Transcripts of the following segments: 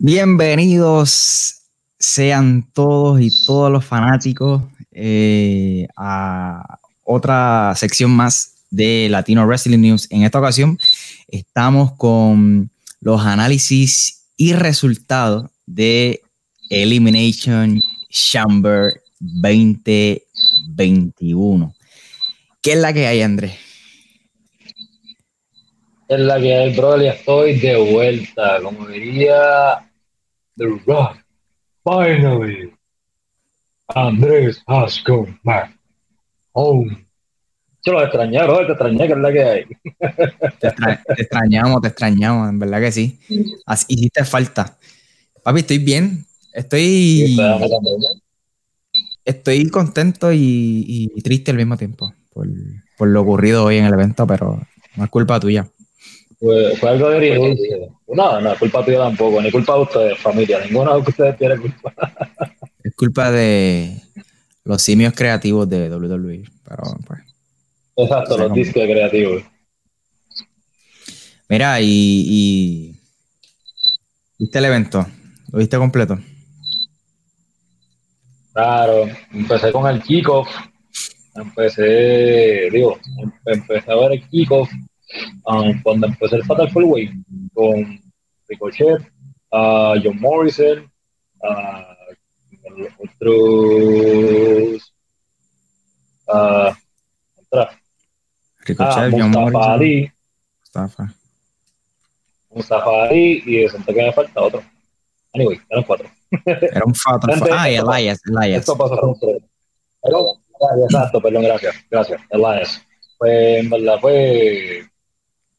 Bienvenidos sean todos y todos los fanáticos eh, a otra sección más de Latino Wrestling News. En esta ocasión estamos con los análisis y resultados de Elimination Chamber 2021. ¿Qué es la que hay, Andrés? Es la que hay, bro, y estoy de vuelta. Como diría The Rock, finally, Andrés has come back home. Yo lo extrañé, bro, te extrañé, que es la que hay. Te, extrañamos, te extrañamos, en verdad que sí. Así, hiciste falta. Papi, estoy bien. Estoy. Estoy contento y, triste al mismo tiempo por, por, lo ocurrido hoy en el evento, pero no es culpa tuya. Fue, fue algo de No, no es culpa tuya tampoco, ni culpa de ustedes, familia. Ninguno de ustedes tiene culpa. Es culpa de los simios creativos de WWE, pero pues. Exacto, los discos creativos. Mira, y, y, ¿Viste el evento? ¿Lo viste completo? Claro, empecé con el kickoff. Empecé, digo, em, empecé a ver el kickoff um, cuando empecé el Fatal Full Way con Ricochet, uh, John Morrison, uh, otros. Uh, Ricochet, ah, John Mustafa Ali. Mustafa. Mustafa Ali y de que me falta otro. Anyway, eran cuatro. Era un Fatal Ah, y Elias, Elias. Esto pasó con Pero, exacto, perdón, gracias. Gracias, Elias. Pues en verdad, pues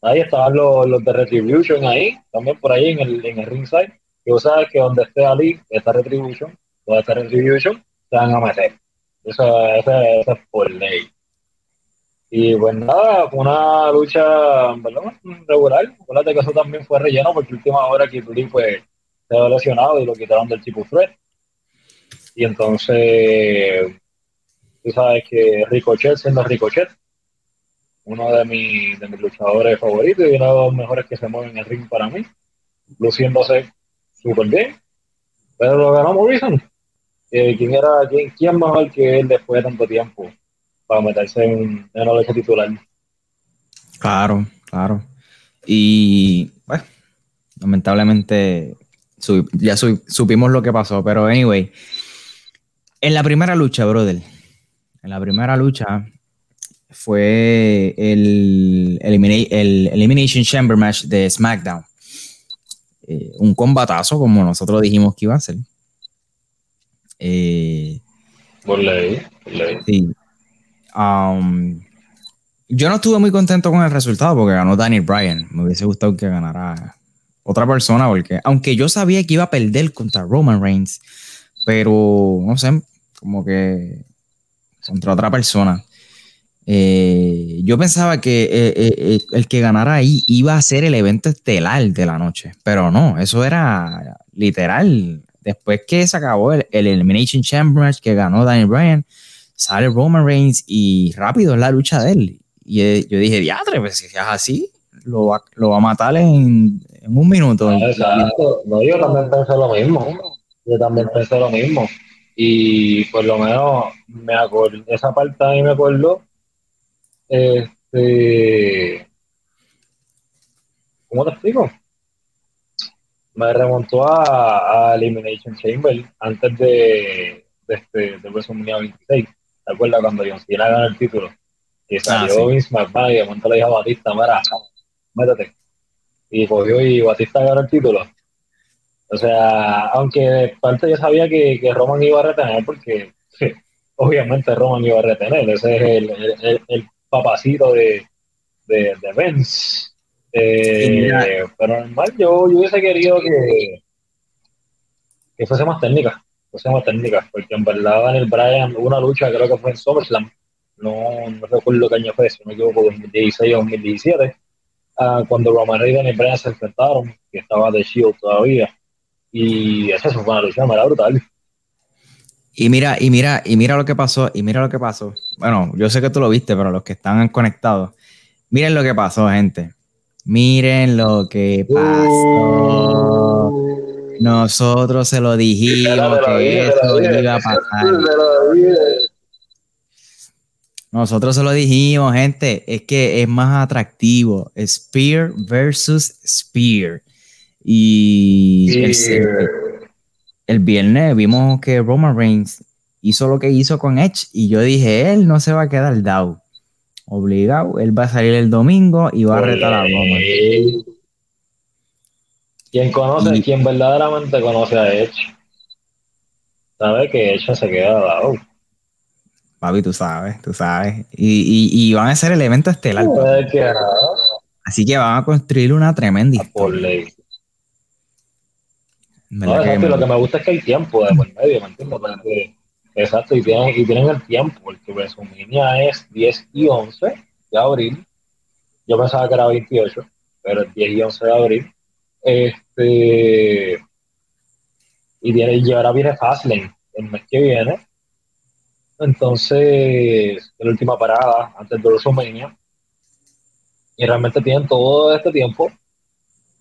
Ahí estaban los, los, de Retribution ahí, también por ahí en el, en el ringside. Y vos sabes que donde esté Ali, está Retribution, donde está Retribution, se van a meter. Eso, eso, es por ley. Y pues nada, una lucha ¿verdad? regular. Acuérdate que eso también fue relleno porque última hora que Tuli pues, se lesionado y lo quitaron del tipo threat. Y entonces, tú sabes que Ricochet siendo Ricochet, uno de, mis, de mis luchadores favoritos y uno de los mejores que se mueven en el ring para mí, luciéndose súper bien. Pero lo ganó Morrison. Eh, ¿quién, era, quién, quién mejor que él después de tanto tiempo para meterse en, en una lucha titular? Claro, claro. Y bueno, lamentablemente ya supimos lo que pasó, pero anyway, en la primera lucha, brother, en la primera lucha, fue el, Elimination Chamber Match de SmackDown. Eh, un combatazo, como nosotros dijimos que iba a ser. Eh, por ley, Sí. Um, yo no estuve muy contento con el resultado porque ganó Daniel Bryan. Me hubiese gustado que ganara otra persona, porque aunque yo sabía que iba a perder contra Roman Reigns, pero no sé, como que contra otra persona. Eh, yo pensaba que eh, eh, el que ganara ahí iba a ser el evento estelar de la noche, pero no, eso era literal. Después que se acabó el, Elimination Chamber que ganó Daniel Bryan, sale Roman Reigns y rápido es la lucha de él. Y yo dije, diatre, pues si es así, lo va, lo va a matar en, un minuto. exacto. No, yo también pensé lo mismo. Yo también pensé lo mismo. Y por lo menos me acuerdo, esa parte a mí me acuerdo este, ¿Cómo te explico? Me remontó a, Elimination Chamber antes de, de, este, de WrestleMania 26. ¿Te acuerdas cuando John Cena ganó el título? Y ah, salió Vince McMahon y de momento le dijo a Batista, mira, métete. Y cogió y Batista ganó el título. O sea, aunque de parte yo sabía que, que Roman iba a retener, porque obviamente Roman iba a retener. Ese es el, el, el papacito de, de, de Vince. Eh, pero normal, yo, yo hubiese querido que, que fuese más técnica, fuese más técnica, porque en verdad Daniel Bryan hubo una lucha, creo que fue en SummerSlam, no, no recuerdo qué año fue, si no me equivoco, 2016 o 2017, uh, cuando Roman Reigns y Daniel Bryan se enfrentaron, que estaba de Shield todavía, y esa fue una lucha, era brutal. Y mira, y mira, y mira lo que pasó, y mira lo que pasó. Bueno, yo sé que tú lo viste, pero los que están conectados, miren lo que pasó, gente. Miren lo que pasó. Nosotros se lo dijimos que eso iba a pasar. Nosotros se lo dijimos, gente, es que es más atractivo. Spear versus Spear. Y el, viernes vimos que Roman Reigns hizo lo que hizo con Edge y yo dije, él no se va a quedar down. Obligado, él va a salir el domingo y va a retar a Roman. Quien conoce, quien verdaderamente conoce a Edge, sabe que Edge se queda down. Papi, tú sabes, tú sabes. Y, y, van a ser el evento estelar. Así que van a construir una tremenda historia. No, exacto, lo que me gusta es que hay tiempo de por medio, ¿me entiendes? exacto, y tienen, y tienen el tiempo, porque WrestleMania es 10 y 11 de abril. Yo pensaba que era 28, pero es 10 y 11 de abril. Este, y, viene, y ahora viene Fastlane el mes que viene. Entonces, la última parada antes de WrestleMania. Y realmente tienen todo este tiempo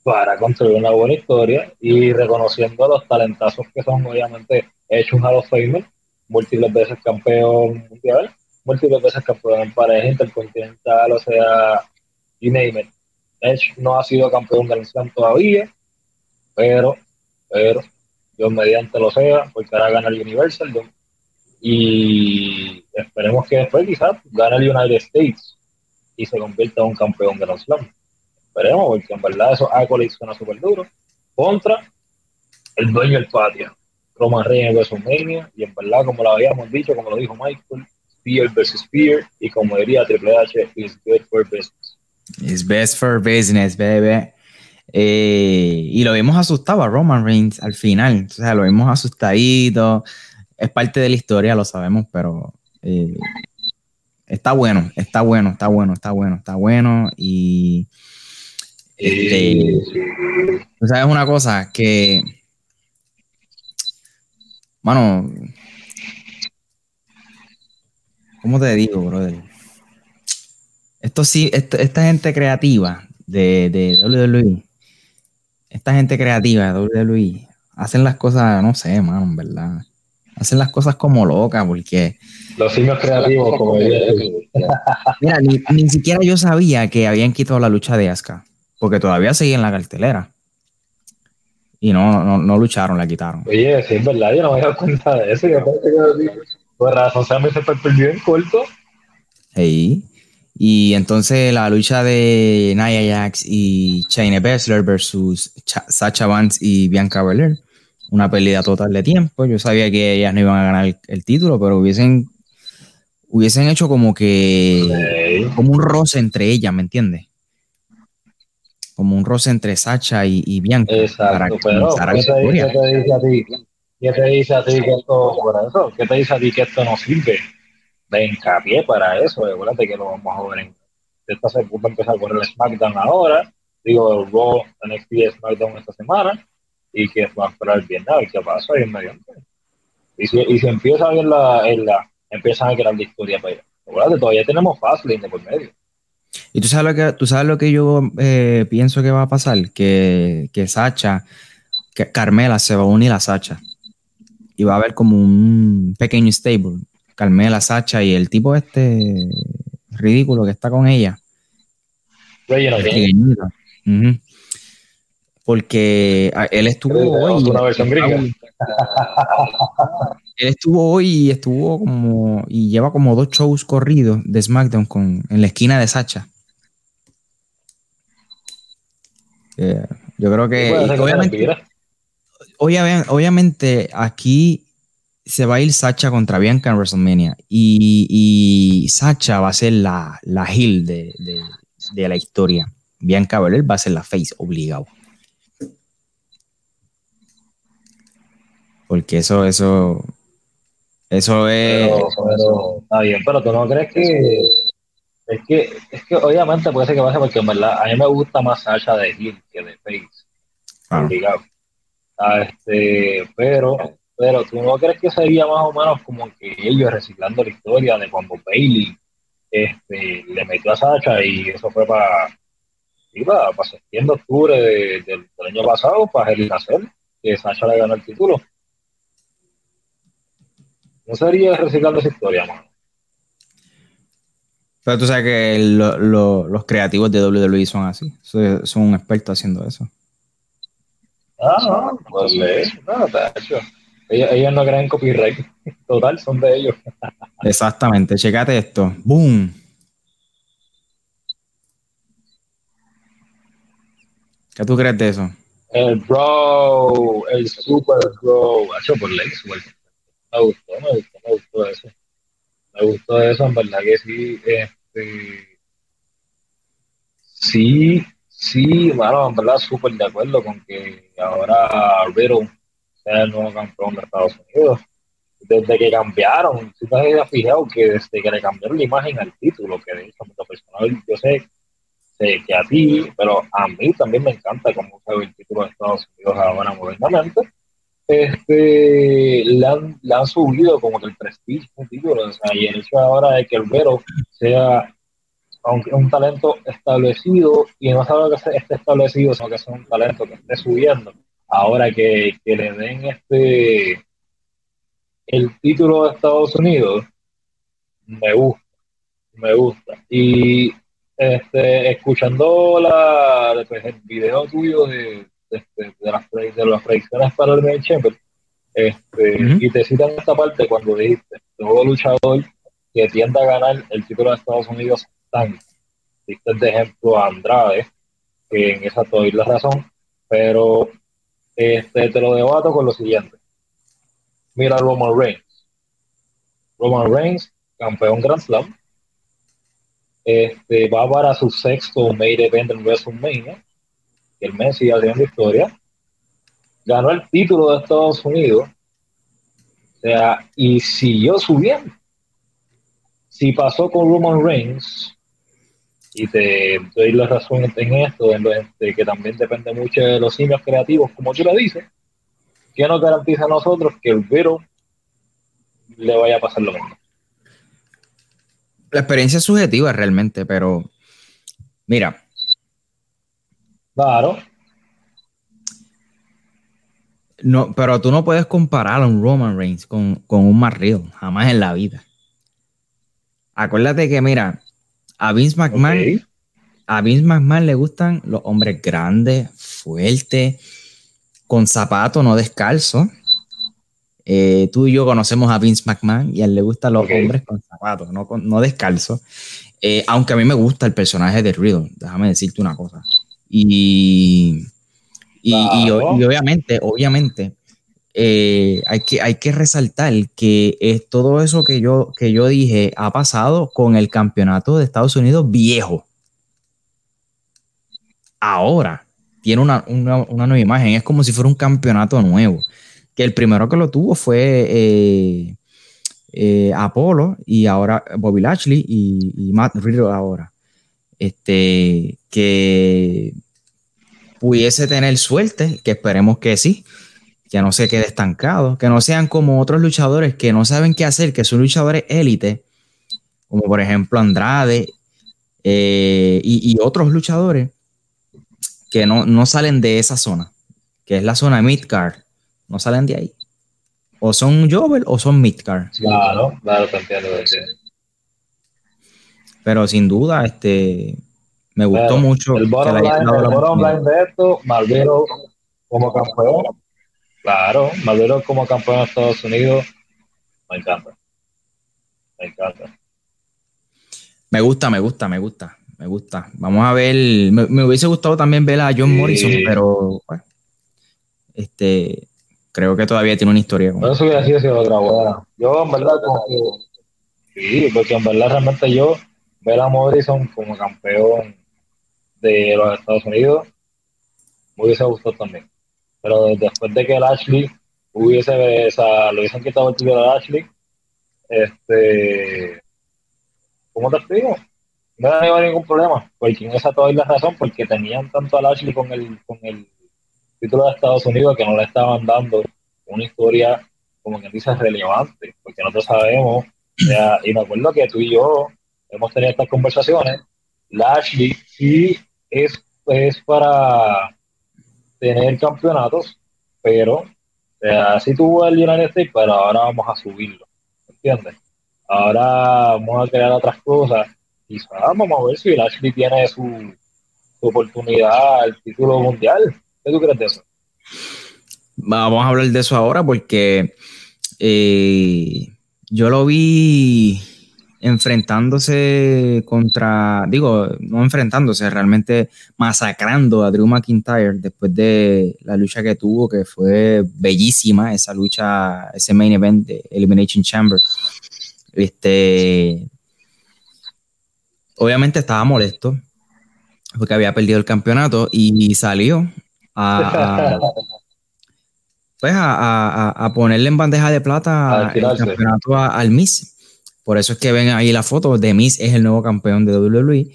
para construir una buena historia y reconociendo los talentazos que son obviamente hechos a los Famer, múltiples veces campeón mundial, múltiples veces campeón en pareja intercontinental, o sea, y name it. No ha sido campeón del Slam todavía, pero, pero, Dios mediante lo sea, porque ahora gana el Universal, y esperemos que después quizás gane el United States y se convierta en un campeón del Slam Esperemos, porque en verdad esos accolades suena súper duro. Contra el dueño del patio, Roman Reigns versus WrestleMania. Y en verdad, como lo habíamos dicho, como lo dijo Michael, Spear versus Spear. Y como diría Triple H, is good for business. It's best for business, baby. Eh, y lo vimos asustado a Roman Reigns al final. O sea, lo vimos asustadito. Es parte de la historia, lo sabemos, pero eh, está bueno, está bueno, está bueno, está bueno, está bueno. Y este, tú sabes una cosa que, mano, ¿cómo te digo, brother? Esto sí, esta gente creativa de, de WWE, esta gente creativa de WWE, hacen las cosas, no sé, mano, en verdad. Hacen las cosas como locas, porque. Los signos creativos, como Mira, ni, ni, siquiera yo sabía que habían quitado la lucha de Asuka porque todavía sigue en la cartelera. Y no, no, no lucharon, la quitaron. Oye, sí, es verdad, yo no me he dado cuenta de eso. Yo pensé que por razón se se perdió en corto. Sí. Y entonces la lucha de Nia Jax y Shayna Baszler versus Sacha Vance y Bianca Belair. Una pérdida total de tiempo. Yo sabía que ellas no iban a ganar el, título, pero hubiesen, hubiesen hecho como que como un roce entre ellas, ¿me entiendes? Como un roce entre Sacha y, Bianca. Exacto, pero ¿qué te, dice a ti? ¿Qué te dice a ti que esto, por eso? ¿Qué te dice a ti que esto no sirve? De hincapié para eso, acuérdate que lo vamos a ver en esta se puede empezar con el SmackDown ahora, digo, el Raw, NXT SmackDown esta semana, y que va a esperar bien nada, qué pasa ahí en medio. Y si, y si empieza bien la, en la, empiezan a crear la historia para allá. Acuérdate, todavía tenemos Fastlane de por medio. Y tú sabes lo que, tú sabes lo que yo eh, pienso que va a pasar, que, que Sacha, que Carmela se va a unir a Sacha. Y va a haber como un pequeño stable. Carmela, Sacha y el tipo este ridículo que está con ella. Porque ah, él estuvo hoy. él estuvo hoy y estuvo como. y lleva como dos shows corridos de SmackDown con, en la esquina de Sacha. Eh, yo creo que. obviamente, obviamente, aquí se va a ir Sacha contra Bianca en WrestleMania. Y, Sacha va a ser la, la heel de, la historia. Bianca Belair va a ser la face, obligado. Porque eso, eso, eso es. está bien, pero tú no crees que es que, es que obviamente puede ser que pase porque en verdad a mí me gusta más Sasha de Hill que de Face. Ah. ah. este, pero, pero tú no crees que sería más o menos como que ellos reciclando la historia de cuando Bailey este, le metió a Sasha y eso fue para, para, para septiembre, octubre del año pasado, para el hacer. que Sasha le ganó el título. No sería reciclando esa historia, mano. Pero tú sabes que los creativos de WWE son así. Son, un experto haciendo eso. Ah, no, pues no, hecho. Ellos, ellos, no creen copyright. Total, son de ellos. Exactamente. Checate esto. ¡Boom! ¿Qué tú crees de eso? El bro, el super bro. Hecho por ley, Me gustó, me gustó, me gustó eso. Me gustó eso, en verdad que sí. Este, sí, sí, bueno, en verdad súper de acuerdo con que ahora Riddle sea el nuevo campeón de Estados Unidos. Desde que cambiaron, si te has fijado que desde que le cambiaron la imagen al título, que de hecho, personal, yo sé que a ti, pero a mí también me encanta cómo se ve el título de Estados Unidos ahora modernamente. Este, le han, subido como que el prestigio título, o y el hecho ahora de que el Vero sea aunque un talento establecido y no solo que esté establecido, sino que sea un talento que esté subiendo. Ahora que, que le den este el título de Estados Unidos, me gusta, me gusta. Y este, escuchando la, pues, el video tuyo de, de, de, las, de las predicciones para el Main Chamber, este, y te citan esta parte cuando dijiste, todo luchador que tienda a ganar el título de Estados Unidos tan, diste de ejemplo a Andrade, que en esa te la razón, pero este, te lo debato con lo siguiente. Mira Roman Reigns. Roman Reigns, campeón Grand Slam, este, va para su sexto main event en WrestleMania, que el mes sigue haciendo historia. Ganó el título de Estados Unidos. O sea, y siguió subiendo. Si pasó con Roman Reigns, y te doy la razón en esto, en de que también depende mucho de los simios creativos, como tú lo dices, que nos garantiza a nosotros que el Vero le vaya a pasar lo mismo? la experiencia es subjetiva realmente, pero mira. Claro. No, pero tú no puedes comparar a un Roman Reigns con, un Matt jamás en la vida. Acuérdate que, mira, a Vince McMahon, a Vince McMahon le gustan los hombres grandes, fuertes, con zapatos no descalzos. Eh, tú y yo conocemos a Vince McMahon y a él le gustan los hombres con zapatos, no, no descalzos. Eh, aunque a mí me gusta el personaje de Riddle, déjame decirte una cosa. Y, y, obviamente, obviamente, eh, hay, que, hay que resaltar que es todo eso que yo, que yo dije ha pasado con el campeonato de Estados Unidos viejo. Ahora tiene una, una nueva imagen, es como si fuera un campeonato nuevo que el primero que lo tuvo fue eh, eh, Apolo y ahora Bobby Lashley y, Matt Riddle ahora. Este, que pudiese tener suerte, que esperemos que sí, que no se quede estancado, que no sean como otros luchadores que no saben qué hacer, que son luchadores élite, como por ejemplo Andrade eh, y, otros luchadores que no, no, salen de esa zona, que es la zona Midcard, no salen de ahí. O son Jovel o son Midcar. Claro, claro, te. Pero sin duda, este, me gustó mucho. El bottom line, de esto, Malvero como campeón. Claro, Malvero como campeón de Estados Unidos, me encanta. Me encanta. Me gusta, me gusta, me gusta, me gusta. Vamos a ver, me, hubiese gustado también ver a John Morrison, pero bueno, este, creo que todavía tiene una historia. Con eso hubiera sido otra buena. Yo, en verdad, como que, sí, porque en verdad, realmente yo ver a Morrison como campeón de los Estados Unidos me hubiese gustado también. Pero después de que el Ashley hubiese, o sea, lo hubiesen quitado el título de Ashley, este, ¿cómo te explico? No había ningún problema, porque en esa toda la razón, porque tenían tanto al Ashley con el, con el título de Estados Unidos que no le estaban dando una historia como que dice relevante, porque nosotros sabemos, y me acuerdo que tú y yo hemos tenido estas conversaciones, Lashley sí es, es para tener campeonatos, pero así tuvo el United States, pero ahora vamos a subirlo, ¿entiendes? Ahora vamos a crear otras cosas y vamos a ver si Lashley tiene su, oportunidad al título mundial. ¿Qué tú crees de eso? Vamos a hablar de eso ahora porque eh, yo lo vi enfrentándose contra, digo, no enfrentándose, realmente masacrando a Drew McIntyre después de la lucha que tuvo, que fue bellísima, esa lucha, ese main event de Elimination Chamber. Este, obviamente estaba molesto porque había perdido el campeonato y salió a, pues a, ponerle en bandeja de plata el campeonato al Miss por eso es que ven ahí la foto. de Miz es el nuevo campeón de WWE.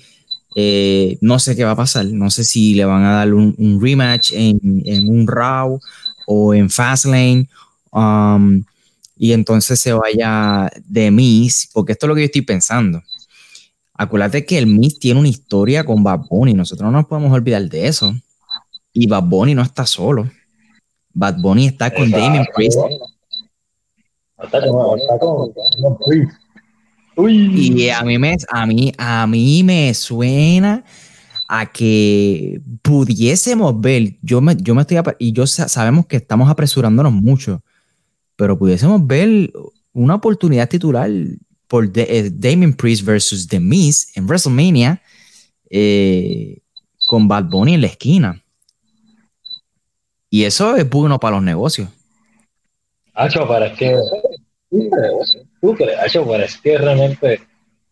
Eh, no sé qué va a pasar. No sé si le van a dar un, rematch en, un Raw o en Fastlane. Um, y entonces se vaya de Miz, porque esto es lo que yo estoy pensando. Acuérdate que el Miz tiene una historia con Bad Bunny. Nosotros no nos podemos olvidar de eso. Y Bad Bunny no está solo. Bad Bunny está con Damien Priest. Está con, Priest. Y a mí, me, a, mí, a mí me suena a que pudiésemos ver, yo me, yo me estoy, y yo sabemos que estamos apresurándonos mucho, pero pudiésemos ver una oportunidad titular por eh, Damien Priest versus The Miz en WrestleMania eh, con Bad Bunny en la esquina. Y eso es bueno para los negocios. Hacho, para que ¿Tú crees? Pero es que realmente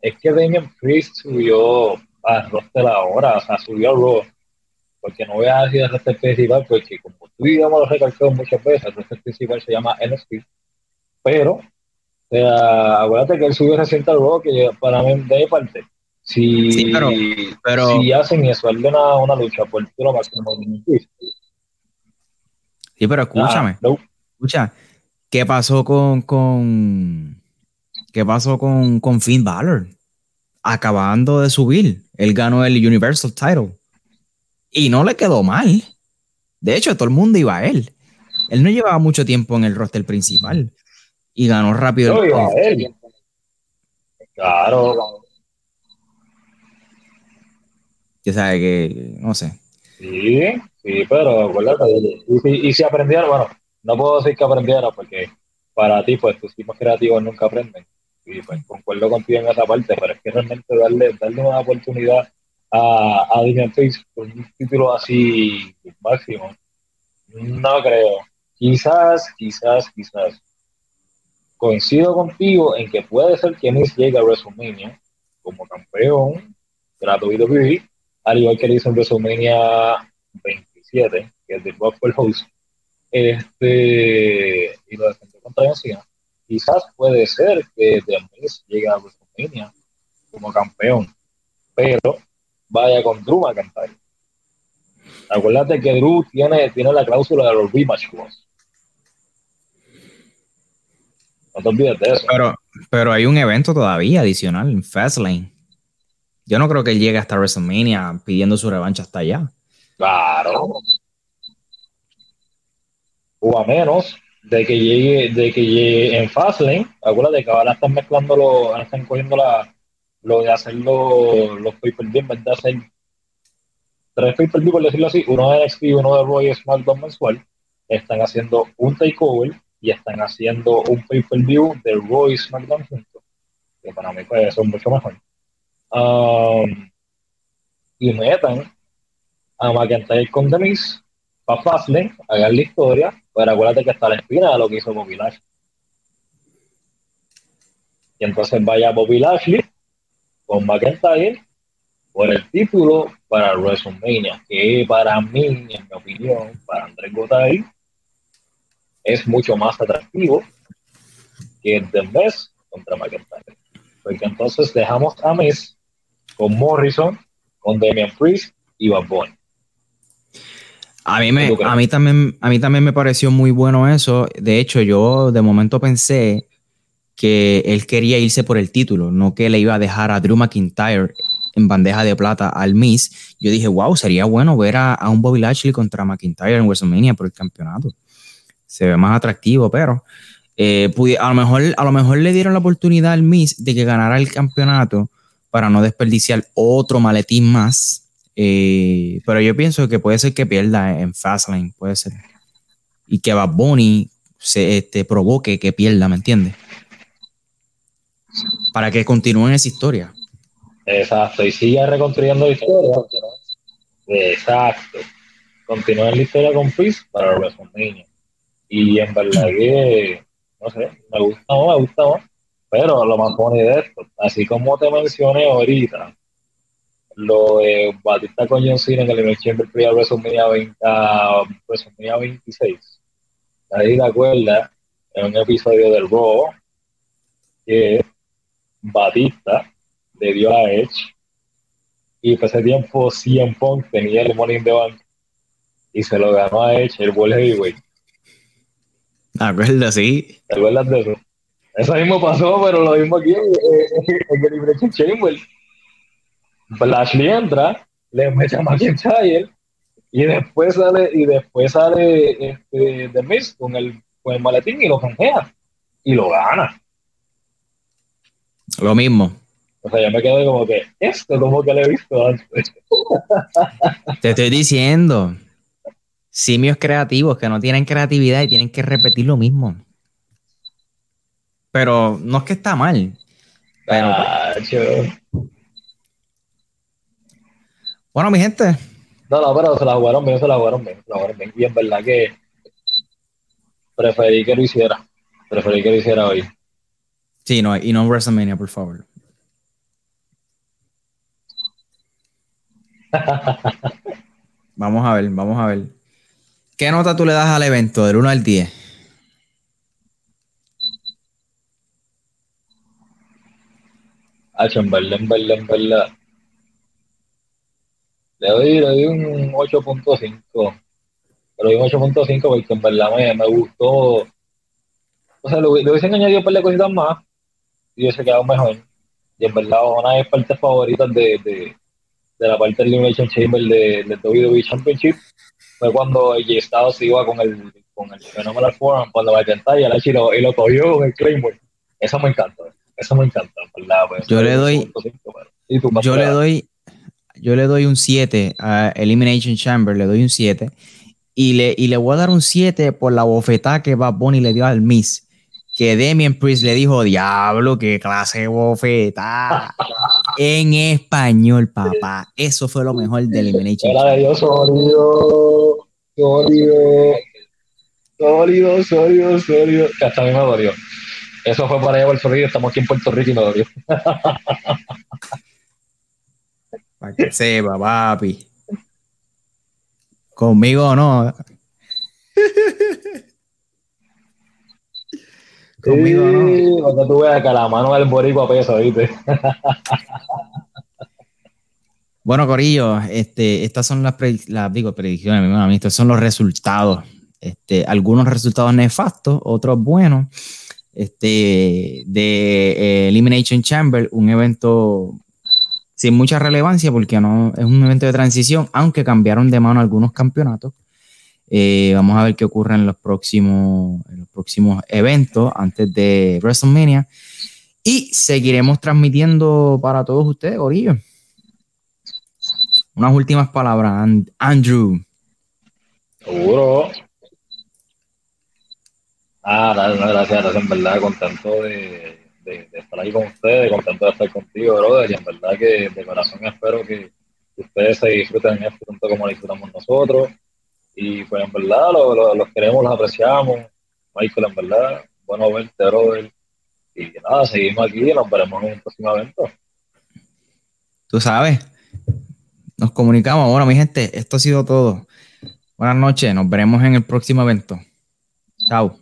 es que Damien Priest subió a roster ahora, o sea, subió a Raw. Porque no voy a decir el roster principal, porque como tú y yo lo recalcado muchas veces, el roster principal se llama NXT. Pero, acuérdate que él subió reciente al Raw, que para mí de parte. Si, sí, pero, si hacen eso, él una, una lucha por el título máximo de. Sí, pero escúchame. Ah, Escucha, ¿qué pasó con, con ¿Qué pasó con, con Finn Balor? Acabando de subir, él ganó el Universal Title. Y no le quedó mal. De hecho, todo el mundo iba a él. Él no llevaba mucho tiempo en el roster principal. Y ganó rápido no, iba a él. Claro. Ya sabe que, no sé. Sí, sí, pero acuérdate. Y, y si aprendieron, bueno, no puedo decir que aprendiera porque para ti, pues tus tipos creativos nunca aprenden y pues concuerdo contigo en esa parte, pero es que realmente darle, darle una oportunidad a, a Damian con un título así máximo, no creo. Quizás, quizás, quizás. Coincido contigo en que puede ser que Miss llegue a WrestleMania como campeón de la WWE, al igual que le hizo en WrestleMania 27, que es de Bob Host, este, y lo defendió contra John quizás puede ser que The Miz llegue a WrestleMania como campeón, pero vaya con Drew McIntyre. Acuérdate que Drew tiene, tiene la cláusula de los rematch clause. No te olvides de eso. Pero, pero hay un evento todavía adicional en Fastlane. Yo no creo que él llegue hasta WrestleMania pidiendo su revancha hasta allá. Claro. O a menos de que llegue, de que llegue en Fastlane, acuérdate que ahora están mezclando los, ahora están cogiendo la, lo de hacer los, los pay per view, en vez de hacer tres pay per view, por decirlo así, uno de NXT y uno de Roy SmackDown mensual, están haciendo un takeover y están haciendo un pay per view de Roy SmackDown juntos, que para mí pues son mucho mejor. Um, y metan a McIntyre con Demis para Fastlane, hagan la historia, pero acuérdate que está la espina de lo que hizo Bobby Lashley. Y entonces vaya Bobby Lashley con McIntyre por el título para WrestleMania, que para mí, en mi opinión, para Andrés Gotay, es mucho más atractivo que el de contra McIntyre. Porque entonces dejamos a Miz con Morrison, con Damian Priest y Bad Bunny. A mí, me, a, mí también, a mí también me pareció muy bueno eso. De hecho, yo de momento pensé que él quería irse por el título, no que le iba a dejar a Drew McIntyre en bandeja de plata al Miss. Yo dije, wow, sería bueno ver a, un Bobby Lashley contra McIntyre en WrestleMania por el campeonato. se ve más atractivo, pero eh, a, lo mejor, a lo mejor le dieron la oportunidad al Miss de que ganara el campeonato para no desperdiciar otro maletín más. Eh, pero yo pienso que puede ser que pierda en Fastlane, puede ser. Y que Bad Bunny se este, provoque que pierda, ¿me entiendes? Para que continúen esa historia. Exacto, y siga reconstruyendo la historia. Exacto. Continúen la historia con Fizz para WrestleMania. Y en verdad que, no sé, me gusta más, me gusta más. Pero lo más bonito de esto, así como te mencioné ahorita, lo de Batista con John Cena en el Elimination Chamber Pre WrestleMania, 20, uh, WrestleMania 26. Ahí te acuerdas, en un episodio del Raw, que Batista le dio a Edge y por ese tiempo CM Punk tenía el Money in the Bank y se lo ganó a Edge el World Heavyweight. ¿Te acuerdas? Sí. ¿Te acuerdas de eso? Eso mismo pasó, pero lo mismo aquí en el Liberation Chamber. Lashley entra, le mete a McIntyre y después sale, y después sale este, The Miz con el, con el maletín y lo canjea y lo gana. Lo mismo. O sea, yo me quedé como que esto como que lo he visto antes. Te estoy diciendo. Simios creativos que no tienen creatividad y tienen que repetir lo mismo. Pero no es que está mal. Pero, bueno, mi gente. No, no, pero se la jugaron bien, se la jugaron bien, se la jugaron bien. Y en verdad que preferí que lo hiciera. Preferí que lo hiciera hoy. Sí, no, y no WrestleMania, por favor. vamos a ver, vamos a ver. ¿Qué nota tú le das al evento del 1 al 10? Hacho, en verdad, en verdad, en verdad. Le doy, le doy un 8.5. Pero doy un 8.5 porque en verdad me, me gustó. O sea, le, hubiesen añadido un par de cositas más y hubiese quedado mejor. Y en verdad, una de mis partes favoritas de, de, de la parte del Elimination Chamber de, de WWE Championship fue cuando J se iba con el, con el Phenomenal Forum, cuando va a intentar y, y, lo, y lo cogió con el Claymore. Eso me encanta, eso me encanta, ¿verdad? Pues, yo le doy, yo le doy, yo le doy un 7 a Elimination Chamber, le doy un 7 y le, y le voy a dar un 7 por la bofetada que Bad Bunny le dio al Miss que Demian Priest le dijo, diablo, qué clase de bofeta. en español, papá. Eso fue lo mejor de Elimination. De Dios sólido, sólido, sólido, sólido, sólido. Que hasta a mí me dolió. Eso fue para allá por Florida, estamos aquí en Puerto Rico y me dolió. para que sepa, papi. Conmigo no. Conmigo sí, no. Cuando tú veas que la mano del boricua pesa, ¿viste? bueno, Corillo, este, estas son las, las digo, predicciones, mi hermano, estos son los resultados. Este, algunos resultados nefastos, otros buenos. Este, de eh, Elimination Chamber, un evento sin mucha relevancia porque no es un evento de transición, aunque cambiaron de mano algunos campeonatos. Eh, vamos a ver qué ocurre en los próximos, los próximos eventos antes de WrestleMania. Y seguiremos transmitiendo para todos ustedes, Orillo. Unas últimas palabras, Andrew. Seguro. Ah, gracias, gracias, en verdad, contento de, de, estar ahí con ustedes, contento de estar contigo, brother, y en verdad que de corazón espero que ustedes se disfruten esto tanto como lo disfrutamos nosotros y pues en verdad los queremos, los apreciamos. Michael, en verdad, bueno verte, Robert. Y nada, seguimos aquí y nos veremos en un próximo evento. Tú sabes, nos comunicamos. Bueno, mi gente, esto ha sido todo. Buenas noches, nos veremos en el próximo evento. Chao.